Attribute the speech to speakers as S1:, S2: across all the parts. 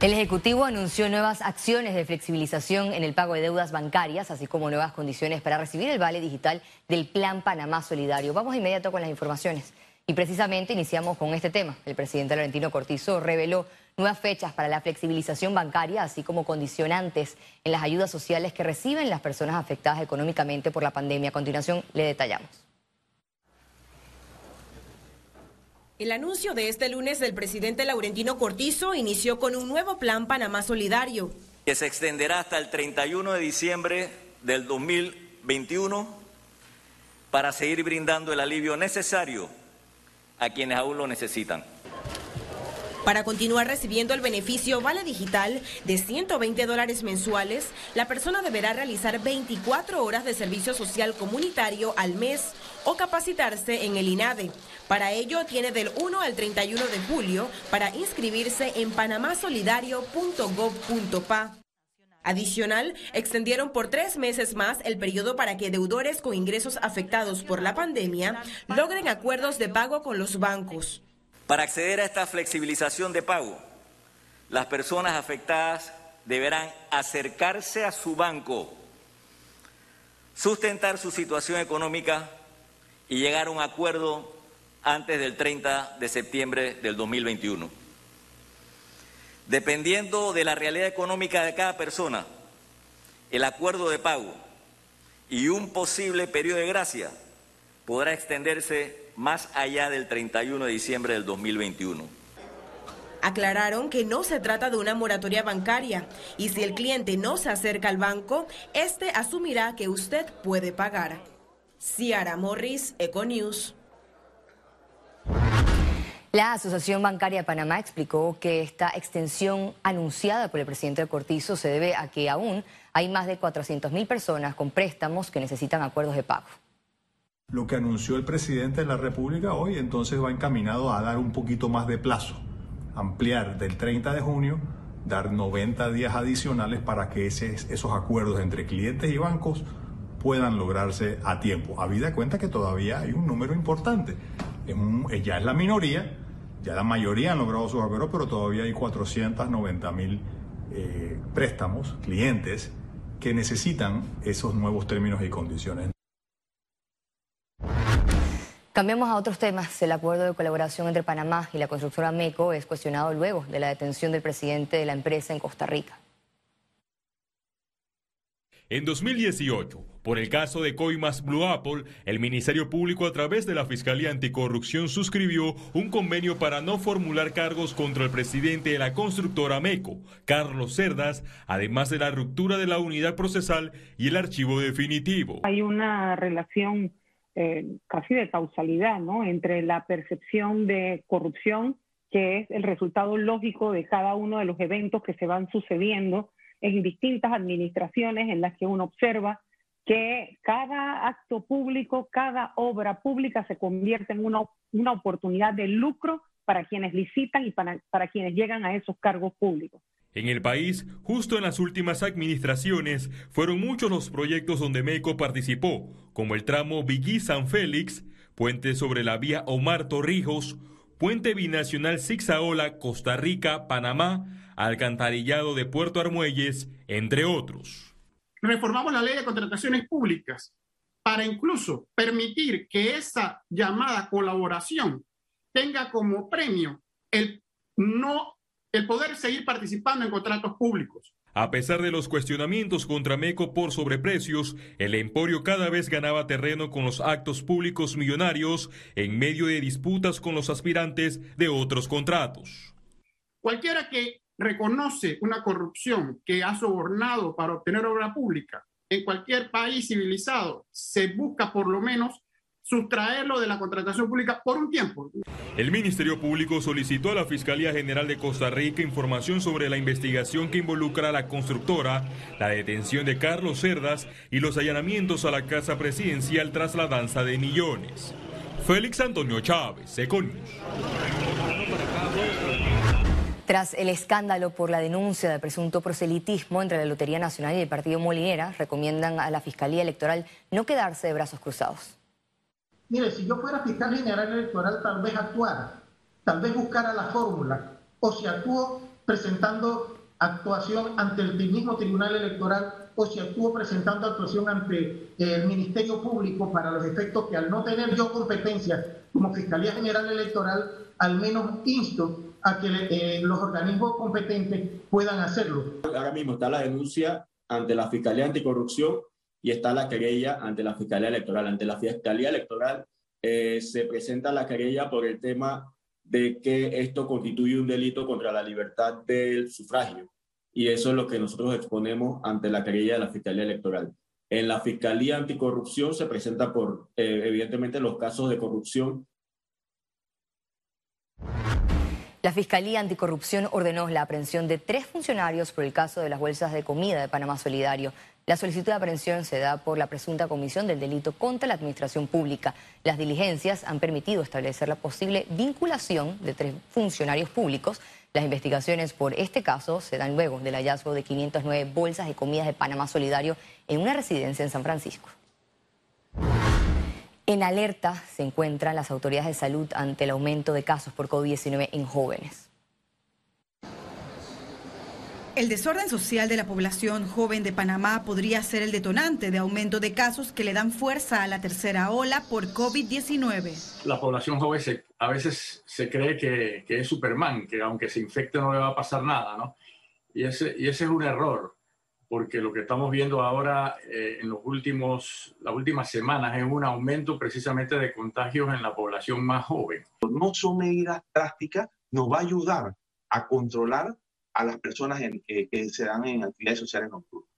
S1: El Ejecutivo anunció nuevas acciones de flexibilización en el pago de deudas bancarias, así como nuevas condiciones para recibir el vale digital del Plan Panamá Solidario. Vamos inmediato con las informaciones. Y precisamente iniciamos con este tema. El presidente Laurentino Cortizo reveló nuevas fechas para la flexibilización bancaria, así como condicionantes en las ayudas sociales que reciben las personas afectadas económicamente por la pandemia. A continuación le detallamos.
S2: El anuncio de este lunes del presidente Laurentino Cortizo inició con un nuevo plan Panamá Solidario.
S3: Que se extenderá hasta el 31 de diciembre del 2021 para seguir brindando el alivio necesario a quienes aún lo necesitan.
S2: Para continuar recibiendo el beneficio Vale Digital de 120 dólares mensuales, la persona deberá realizar 24 horas de servicio social comunitario al mes o capacitarse en el INADE. Para ello tiene del 1 al 31 de julio para inscribirse en panamasolidario.gov.pa. Adicional, extendieron por tres meses más el periodo para que deudores con ingresos afectados por la pandemia logren acuerdos de pago con los bancos.
S3: Para acceder a esta flexibilización de pago, las personas afectadas deberán acercarse a su banco, sustentar su situación económica y llegar a un acuerdo antes del 30 de septiembre del 2021. Dependiendo de la realidad económica de cada persona, el acuerdo de pago y un posible periodo de gracia podrá extenderse más allá del 31 de diciembre del 2021.
S2: Aclararon que no se trata de una moratoria bancaria y si el cliente no se acerca al banco, este asumirá que usted puede pagar. Ciara Morris, Econews.
S1: La Asociación Bancaria de Panamá explicó que esta extensión anunciada por el presidente Cortizo se debe a que aún hay más de 400.000 personas con préstamos que necesitan acuerdos de pago.
S4: Lo que anunció el presidente de la República hoy entonces va encaminado a dar un poquito más de plazo, ampliar del 30 de junio, dar 90 días adicionales para que esos acuerdos entre clientes y bancos puedan lograrse a tiempo. Habida cuenta que todavía hay un número importante. ya es la minoría, ya la mayoría han logrado sus acuerdos, pero todavía hay 490 mil eh, préstamos, clientes, que necesitan esos nuevos términos y condiciones.
S1: Cambiamos a otros temas. El acuerdo de colaboración entre Panamá y la constructora MECO es cuestionado luego de la detención del presidente de la empresa en Costa Rica.
S5: En 2018, por el caso de Coimas Blue Apple, el Ministerio Público a través de la Fiscalía Anticorrupción suscribió un convenio para no formular cargos contra el presidente de la constructora MECO, Carlos Cerdas, además de la ruptura de la unidad procesal y el archivo definitivo.
S6: Hay una relación eh, casi de causalidad ¿no? entre la percepción de corrupción, que es el resultado lógico de cada uno de los eventos que se van sucediendo en distintas administraciones en las que uno observa que cada acto público, cada obra pública se convierte en una, una oportunidad de lucro para quienes licitan y para, para quienes llegan a esos cargos públicos.
S5: En el país, justo en las últimas administraciones, fueron muchos los proyectos donde MECO participó, como el tramo Vigui San Félix, puente sobre la vía Omar Torrijos, puente binacional Zigzaola, Costa Rica, Panamá, alcantarillado de Puerto Armuelles, entre otros.
S7: Reformamos la ley de contrataciones públicas para incluso permitir que esa llamada colaboración tenga como premio el no el poder seguir participando en contratos públicos.
S5: A pesar de los cuestionamientos contra MECO por sobreprecios, el emporio cada vez ganaba terreno con los actos públicos millonarios en medio de disputas con los aspirantes de otros contratos.
S7: Cualquiera que reconoce una corrupción que ha sobornado para obtener obra pública, en cualquier país civilizado se busca por lo menos sustraerlo de la contratación pública por un tiempo.
S5: El Ministerio Público solicitó a la Fiscalía General de Costa Rica información sobre la investigación que involucra a la constructora, la detención de Carlos Cerdas y los allanamientos a la Casa Presidencial tras la danza de millones. Félix Antonio Chávez, Econius.
S1: Tras el escándalo por la denuncia de presunto proselitismo entre la Lotería Nacional y el Partido Molinera, recomiendan a la Fiscalía Electoral no quedarse de brazos cruzados.
S8: Mire, si yo fuera fiscal general electoral, tal vez actuara, tal vez buscara la fórmula, o si actúo, presentando actuación ante el mismo Tribunal Electoral o si estuvo presentando actuación ante el Ministerio Público para los efectos que al no tener yo competencia como Fiscalía General Electoral, al menos insto a que eh, los organismos competentes puedan hacerlo.
S9: Ahora mismo está la denuncia ante la Fiscalía Anticorrupción y está la querella ante la Fiscalía Electoral. Ante la Fiscalía Electoral eh, se presenta la querella por el tema de que esto constituye un delito contra la libertad del sufragio. Y eso es lo que nosotros exponemos ante la querella de la Fiscalía Electoral. En la Fiscalía Anticorrupción se presenta por, eh, evidentemente, los casos de corrupción.
S1: La Fiscalía Anticorrupción ordenó la aprehensión de tres funcionarios por el caso de las bolsas de comida de Panamá Solidario. La solicitud de aprehensión se da por la presunta comisión del delito contra la administración pública. Las diligencias han permitido establecer la posible vinculación de tres funcionarios públicos. Las investigaciones por este caso se dan luego del hallazgo de 509 bolsas de comidas de Panamá Solidario en una residencia en San Francisco. En alerta se encuentran las autoridades de salud ante el aumento de casos por COVID-19 en jóvenes.
S10: El desorden social de la población joven de Panamá podría ser el detonante de aumento de casos que le dan fuerza a la tercera ola por COVID-19.
S11: La población joven a veces se cree que, es Superman, que aunque se infecte no le va a pasar nada, ¿no? Y ese, y ese es un error, porque lo que estamos viendo ahora eh, en los últimos, las últimas semanas es un aumento precisamente de contagios en la población más joven.
S12: No son medidas drásticas, nos va a ayudar a controlar a las personas que, se dan en actividades sociales nocturnas.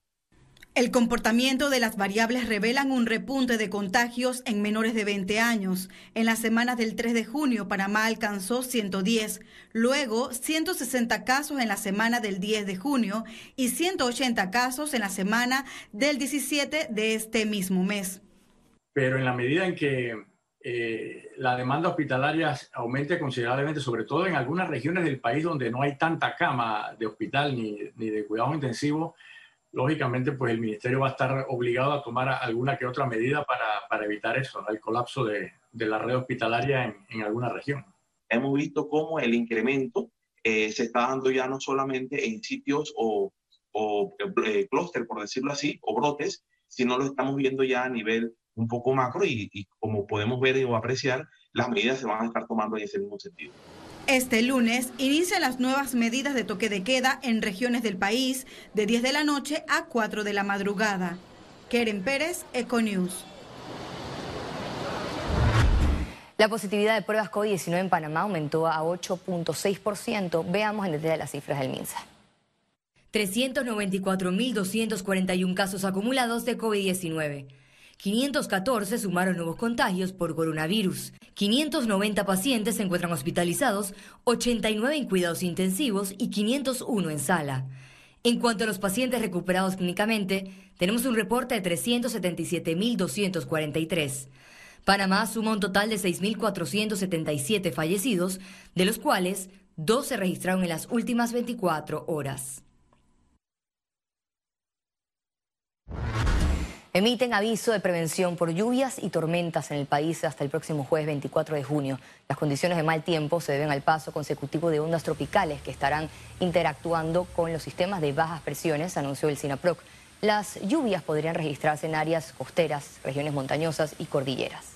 S10: El comportamiento de las variables revelan un repunte de contagios en menores de 20 años. En las semanas del 3 de junio, Panamá alcanzó 110, luego 160 casos en la semana del 10 de junio y 180 casos en la semana del 17 de este mismo mes.
S11: Pero en la medida en que eh, la demanda hospitalaria aumente considerablemente, sobre todo en algunas regiones del país donde no hay tanta cama de hospital ni, ni de cuidado intensivo, lógicamente pues el ministerio va a estar obligado a tomar alguna que otra medida para, para evitar eso, el colapso de, de, la red hospitalaria en, en, alguna región.
S12: Hemos visto cómo el incremento eh, se está dando ya no solamente en sitios o, o eh, clúster, por decirlo así, o brotes, sino lo estamos viendo ya a nivel un poco macro y, como podemos ver o apreciar, las medidas se van a estar tomando en ese mismo sentido.
S10: Este lunes inician las nuevas medidas de toque de queda en regiones del país de 10 de la noche a 4 de la madrugada. Keren Pérez, Econews.
S1: La positividad de pruebas COVID-19 en Panamá aumentó a 8.6%. Veamos en detalle las cifras del MINSA. 394.241 casos acumulados de COVID-19. 514 sumaron nuevos contagios por coronavirus. 590 pacientes se encuentran hospitalizados, 89 en cuidados intensivos y 501 en sala. En cuanto a los pacientes recuperados clínicamente, tenemos un reporte de 377.243. Panamá suma un total de 6.477 fallecidos, de los cuales dos se registraron en las últimas 24 horas. Emiten aviso de prevención por lluvias y tormentas en el país hasta el próximo jueves 24 de junio. Las condiciones de mal tiempo se deben al paso consecutivo de ondas tropicales que estarán interactuando con los sistemas de bajas presiones, anunció el SINAPROC. Las lluvias podrían registrarse en áreas costeras, regiones montañosas y cordilleras.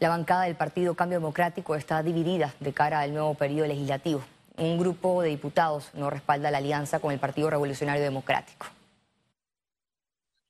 S1: La bancada del Partido Cambio Democrático está dividida de cara al nuevo periodo legislativo. Un grupo de diputados no respalda la alianza con el Partido Revolucionario Democrático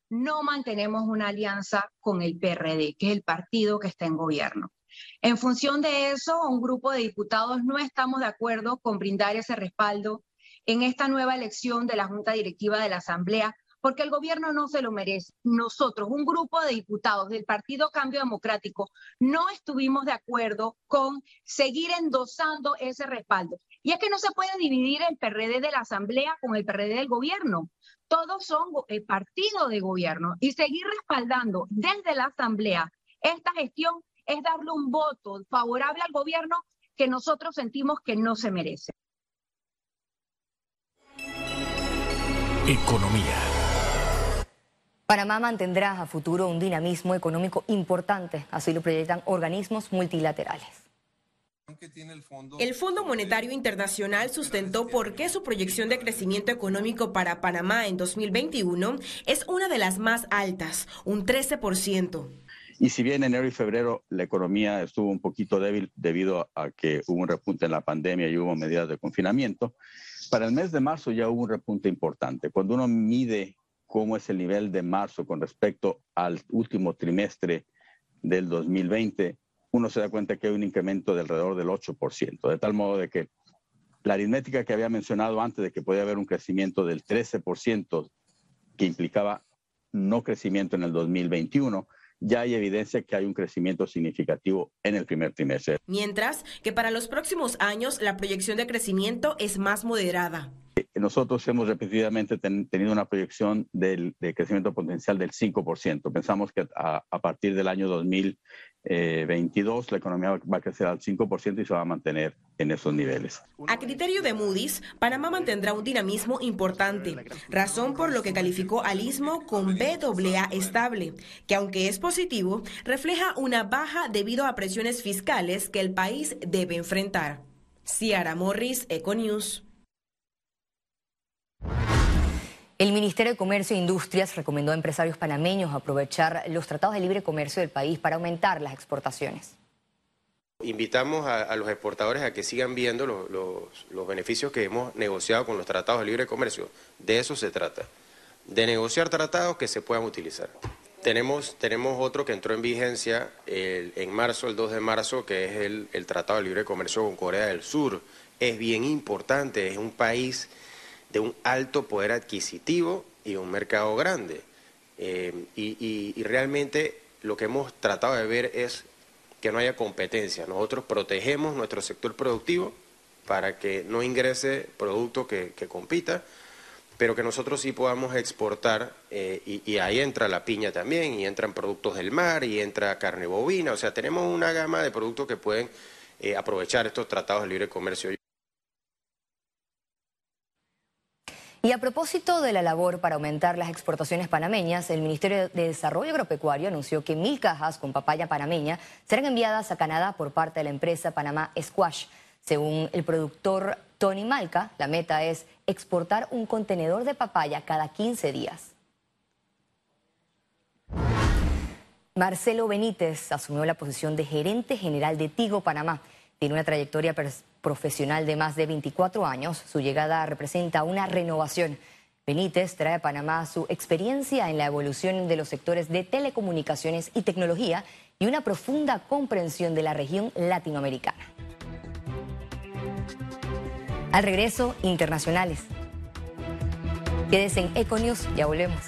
S13: no mantenemos una alianza con el PRD, que es el partido que está en gobierno. En función de eso, un grupo de diputados no estamos de acuerdo con brindar ese respaldo en esta nueva elección de la Junta Directiva de la Asamblea, porque el gobierno no se lo merece. Nosotros, un grupo de diputados del Partido Cambio Democrático, no estuvimos de acuerdo con seguir endosando ese respaldo. Y es que no se puede dividir el PRD de la Asamblea con el PRD del gobierno todos son el eh, partido de gobierno y seguir respaldando desde la Asamblea esta gestión es darle un voto favorable al gobierno que nosotros sentimos que no se merece.
S1: Economía. Panamá mantendrá a futuro un dinamismo económico importante, así lo proyectan organismos multilaterales.
S2: Que tiene el fondo. El Fondo Monetario Internacional sustentó por qué su proyección de crecimiento económico para Panamá en 2021 es una de las más altas, un 13%.
S14: Y si bien en enero y febrero la economía estuvo un poquito débil debido a que hubo un repunte en la pandemia y hubo medidas de confinamiento, para el mes de marzo ya hubo un repunte importante. Cuando uno mide cómo es el nivel de marzo con respecto al último trimestre del 2020, uno se da cuenta que hay un incremento de alrededor del 8%, de tal modo de que la aritmética que había mencionado antes de que podía haber un crecimiento del 13% que implicaba no crecimiento en el 2021, ya hay evidencia que hay un crecimiento significativo en el primer trimestre.
S2: Mientras que para los próximos años la proyección de crecimiento es más moderada.
S14: Nosotros hemos repetidamente tenido una proyección del, de crecimiento potencial del 5%. Pensamos que a, partir del año 2022 eh, la economía va a crecer al 5% y se va a mantener en esos niveles.
S2: A criterio de Moody's, Panamá mantendrá un dinamismo importante, razón por lo que calificó al istmo con BAA estable, que aunque es positivo, refleja una baja debido a presiones fiscales que el país debe enfrentar. Ciara Morris, Econews.
S1: El Ministerio de Comercio e Industrias recomendó a empresarios panameños aprovechar los tratados de libre comercio del país para aumentar las exportaciones.
S15: Invitamos a, los exportadores a que sigan viendo los, beneficios que hemos negociado con los tratados de libre comercio. De eso se trata, de negociar tratados que se puedan utilizar. Tenemos, tenemos otro que entró en vigencia en marzo, el 2 de marzo, que es el, el Tratado de Libre Comercio con Corea del Sur. Es bien importante, es un país de un alto poder adquisitivo y un mercado grande. Eh, y, realmente lo que hemos tratado de ver es que no haya competencia. Nosotros protegemos nuestro sector productivo para que no ingrese producto que, compita, pero que nosotros sí podamos exportar, eh, y, ahí entra la piña también, y entran productos del mar, y entra carne bovina, o sea, tenemos una gama de productos que pueden eh, aprovechar estos tratados de libre comercio.
S1: Y a propósito de la labor para aumentar las exportaciones panameñas, el Ministerio de Desarrollo Agropecuario anunció que mil cajas con papaya panameña serán enviadas a Canadá por parte de la empresa Panamá Squash. Según el productor Tony Malca, la meta es exportar un contenedor de papaya cada 15 días. Marcelo Benítez asumió la posición de gerente general de Tigo Panamá. Tiene una trayectoria profesional de más de 24 años. Su llegada representa una renovación. Benítez trae a Panamá su experiencia en la evolución de los sectores de telecomunicaciones y tecnología y una profunda comprensión de la región latinoamericana. Al regreso, internacionales. Quédese en Econius, ya volvemos.